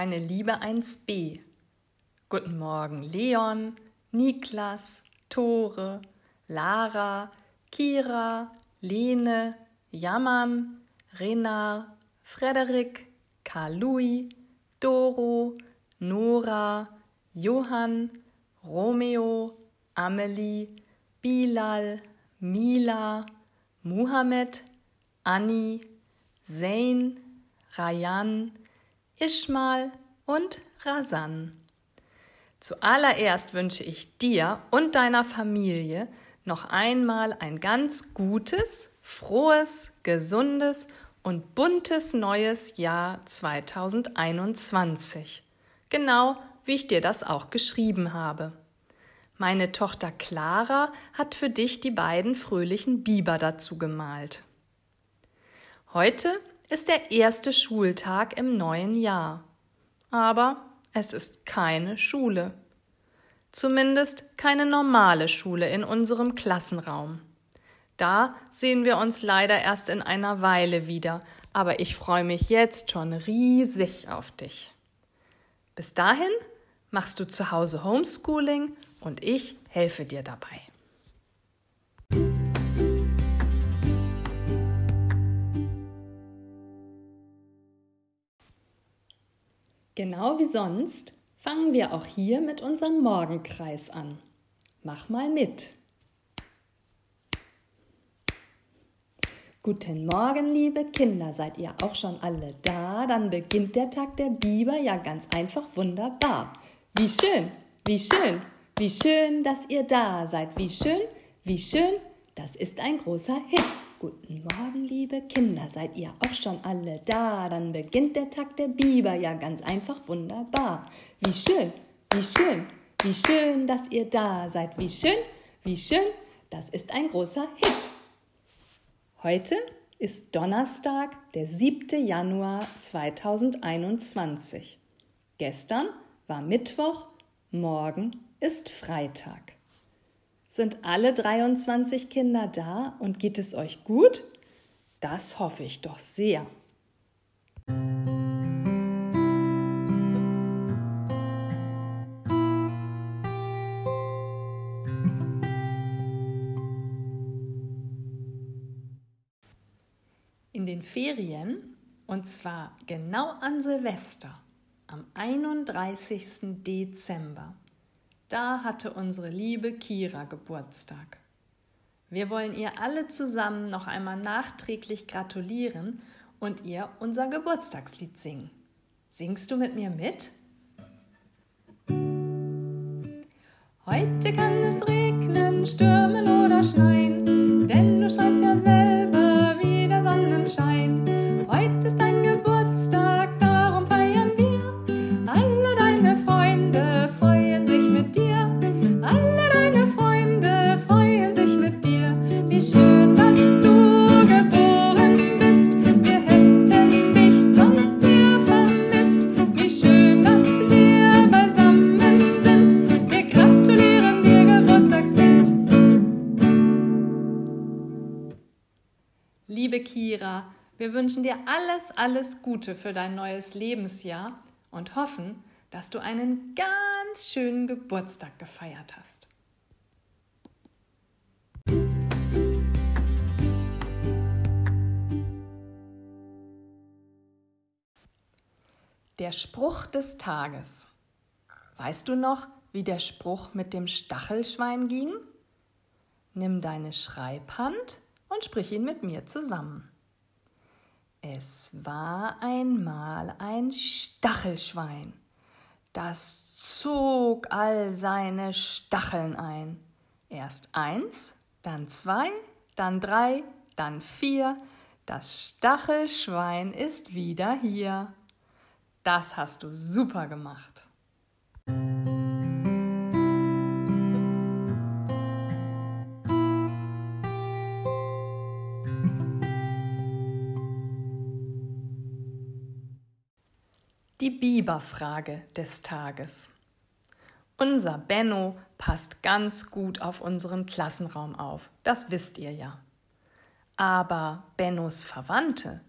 Meine liebe 1b. Guten Morgen, Leon, Niklas, Tore, Lara, Kira, Lene, Jammern, Renar, Frederik, Karl-Louis, Doro, Nora, Johann, Romeo, Amelie, Bilal, Mila, Muhammad, Anni, Zain, Rayan, Ishmal und Rasan. Zuallererst wünsche ich dir und deiner Familie noch einmal ein ganz gutes, frohes, gesundes und buntes neues Jahr 2021. Genau wie ich dir das auch geschrieben habe. Meine Tochter Clara hat für dich die beiden fröhlichen Biber dazu gemalt. Heute ist der erste Schultag im neuen Jahr. Aber es ist keine Schule. Zumindest keine normale Schule in unserem Klassenraum. Da sehen wir uns leider erst in einer Weile wieder, aber ich freue mich jetzt schon riesig auf dich. Bis dahin machst du zu Hause Homeschooling und ich helfe dir dabei. Genau wie sonst fangen wir auch hier mit unserem Morgenkreis an. Mach mal mit. Guten Morgen, liebe Kinder, seid ihr auch schon alle da? Dann beginnt der Tag der Biber ja ganz einfach wunderbar. Wie schön, wie schön, wie schön, dass ihr da seid. Wie schön, wie schön, das ist ein großer Hit. Guten Morgen, liebe Kinder, seid ihr auch schon alle da? Dann beginnt der Tag der Biber ja ganz einfach wunderbar. Wie schön, wie schön, wie schön, dass ihr da seid. Wie schön, wie schön, das ist ein großer Hit. Heute ist Donnerstag, der 7. Januar 2021. Gestern war Mittwoch, morgen ist Freitag. Sind alle 23 Kinder da und geht es euch gut? Das hoffe ich doch sehr. In den Ferien, und zwar genau an Silvester, am 31. Dezember, da hatte unsere liebe Kira Geburtstag. Wir wollen ihr alle zusammen noch einmal nachträglich gratulieren und ihr unser Geburtstagslied singen. Singst du mit mir mit? Heute kann es regnen, stürmen oder schneien, Liebe Kira, wir wünschen dir alles, alles Gute für dein neues Lebensjahr und hoffen, dass du einen ganz schönen Geburtstag gefeiert hast. Der Spruch des Tages. Weißt du noch, wie der Spruch mit dem Stachelschwein ging? Nimm deine Schreibhand und sprich ihn mit mir zusammen. Es war einmal ein Stachelschwein, das zog all seine Stacheln ein. Erst eins, dann zwei, dann drei, dann vier. Das Stachelschwein ist wieder hier. Das hast du super gemacht. Die Biberfrage des Tages. Unser Benno passt ganz gut auf unseren Klassenraum auf, das wisst ihr ja. Aber Bennos Verwandte,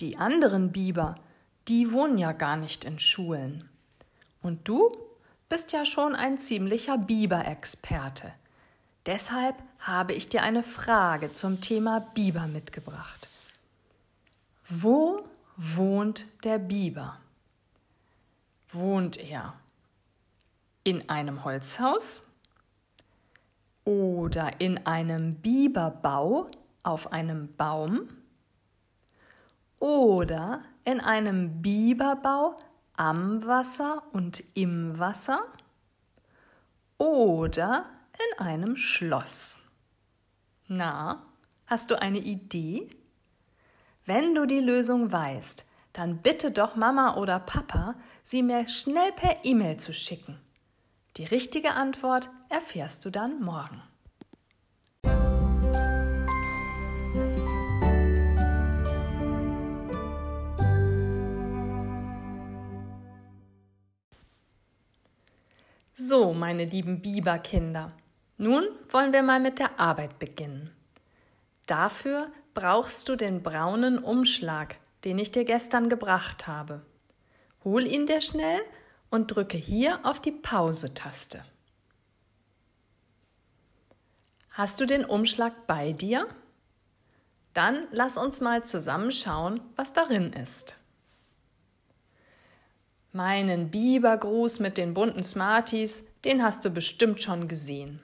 die anderen Biber, die wohnen ja gar nicht in Schulen. Und du bist ja schon ein ziemlicher Biberexperte. Deshalb habe ich dir eine Frage zum Thema Biber mitgebracht. Wo wohnt der Biber? Wohnt er in einem Holzhaus oder in einem Biberbau auf einem Baum oder in einem Biberbau am Wasser und im Wasser oder in einem Schloss. Na, hast du eine Idee? Wenn du die Lösung weißt, dann bitte doch Mama oder Papa, sie mir schnell per E-Mail zu schicken. Die richtige Antwort erfährst du dann morgen. So, meine lieben Biberkinder, nun wollen wir mal mit der Arbeit beginnen. Dafür brauchst du den braunen Umschlag, den ich dir gestern gebracht habe. Hol ihn dir schnell und drücke hier auf die Pause-Taste. Hast du den Umschlag bei dir? Dann lass uns mal zusammen schauen, was darin ist. Meinen Bibergruß mit den bunten Smarties, den hast du bestimmt schon gesehen.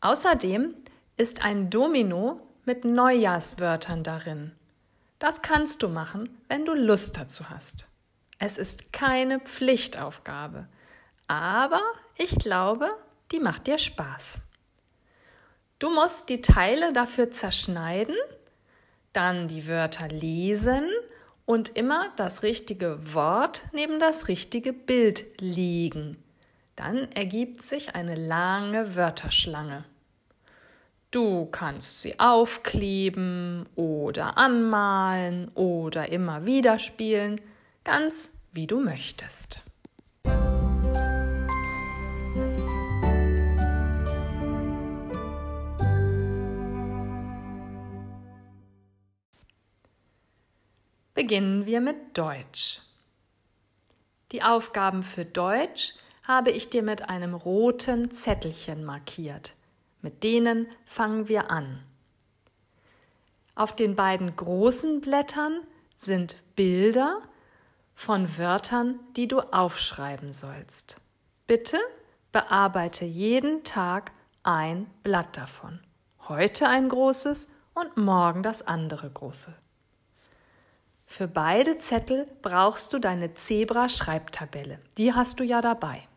Außerdem ist ein Domino mit Neujahrswörtern darin. Das kannst du machen, wenn du Lust dazu hast. Es ist keine Pflichtaufgabe, aber ich glaube, die macht dir Spaß. Du musst die Teile dafür zerschneiden, dann die Wörter lesen und immer das richtige Wort neben das richtige Bild legen. Dann ergibt sich eine lange Wörterschlange. Du kannst sie aufkleben oder anmalen oder immer wieder spielen, ganz wie du möchtest. Beginnen wir mit Deutsch. Die Aufgaben für Deutsch habe ich dir mit einem roten Zettelchen markiert. Mit denen fangen wir an. Auf den beiden großen Blättern sind Bilder von Wörtern, die du aufschreiben sollst. Bitte bearbeite jeden Tag ein Blatt davon. Heute ein großes und morgen das andere große. Für beide Zettel brauchst du deine Zebra-Schreibtabelle. Die hast du ja dabei.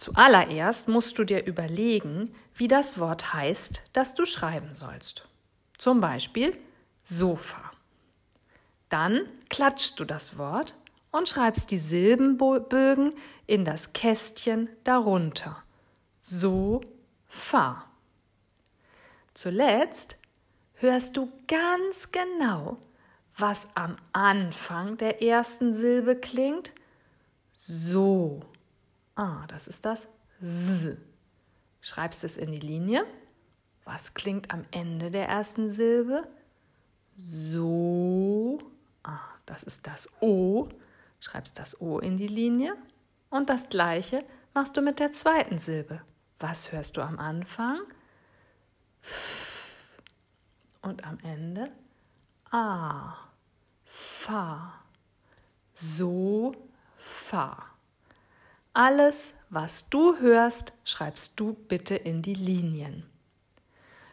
Zuallererst musst du dir überlegen, wie das Wort heißt, das du schreiben sollst. Zum Beispiel Sofa. Dann klatschst du das Wort und schreibst die Silbenbögen in das Kästchen darunter. So, fa. Zuletzt hörst du ganz genau, was am Anfang der ersten Silbe klingt? So. Ah, das ist das S. Schreibst es in die Linie. Was klingt am Ende der ersten Silbe? So. Ah, das ist das O. Schreibst das O in die Linie. Und das gleiche machst du mit der zweiten Silbe. Was hörst du am Anfang? F. Und am Ende A. Fa. So, Fa. Alles, was du hörst, schreibst du bitte in die Linien.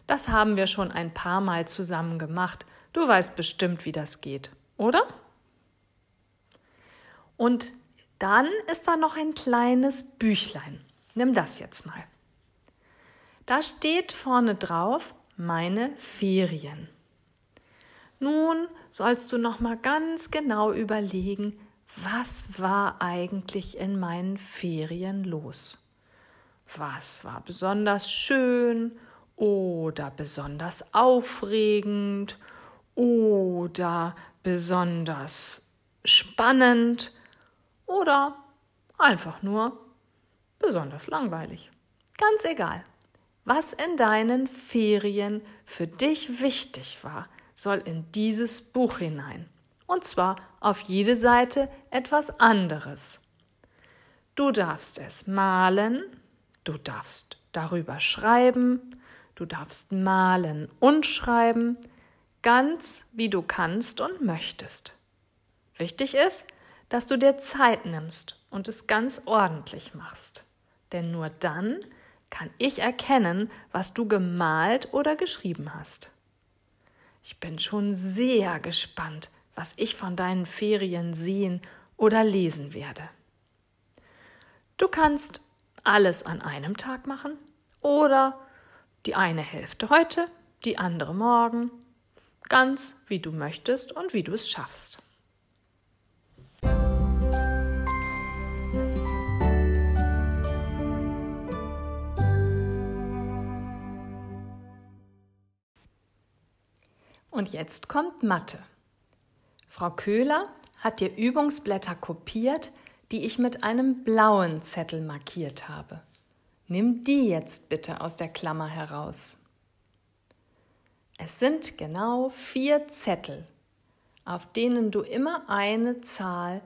Das haben wir schon ein paar Mal zusammen gemacht. Du weißt bestimmt, wie das geht, oder? Und dann ist da noch ein kleines Büchlein. Nimm das jetzt mal. Da steht vorne drauf meine Ferien. Nun sollst du noch mal ganz genau überlegen, was war eigentlich in meinen Ferien los? Was war besonders schön oder besonders aufregend oder besonders spannend oder einfach nur besonders langweilig? Ganz egal, was in deinen Ferien für dich wichtig war, soll in dieses Buch hinein. Und zwar auf jede Seite etwas anderes. Du darfst es malen, du darfst darüber schreiben, du darfst malen und schreiben, ganz wie du kannst und möchtest. Wichtig ist, dass du dir Zeit nimmst und es ganz ordentlich machst. Denn nur dann kann ich erkennen, was du gemalt oder geschrieben hast. Ich bin schon sehr gespannt, was ich von deinen Ferien sehen oder lesen werde. Du kannst alles an einem Tag machen oder die eine Hälfte heute, die andere morgen, ganz wie du möchtest und wie du es schaffst. Und jetzt kommt Mathe. Frau Köhler hat dir Übungsblätter kopiert, die ich mit einem blauen Zettel markiert habe. Nimm die jetzt bitte aus der Klammer heraus. Es sind genau vier Zettel, auf denen du immer eine Zahl,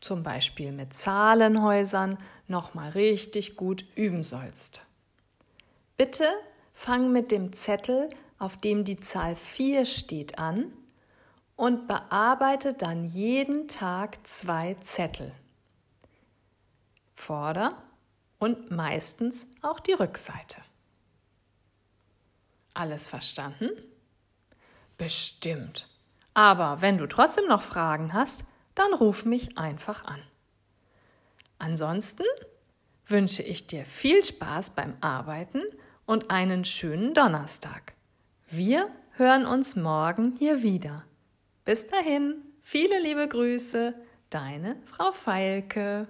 zum Beispiel mit Zahlenhäusern, nochmal richtig gut üben sollst. Bitte fang mit dem Zettel auf dem die Zahl 4 steht, an und bearbeite dann jeden Tag zwei Zettel. Vorder- und meistens auch die Rückseite. Alles verstanden? Bestimmt. Aber wenn du trotzdem noch Fragen hast, dann ruf mich einfach an. Ansonsten wünsche ich dir viel Spaß beim Arbeiten und einen schönen Donnerstag. Wir hören uns morgen hier wieder. Bis dahin, viele liebe Grüße, deine Frau Feilke.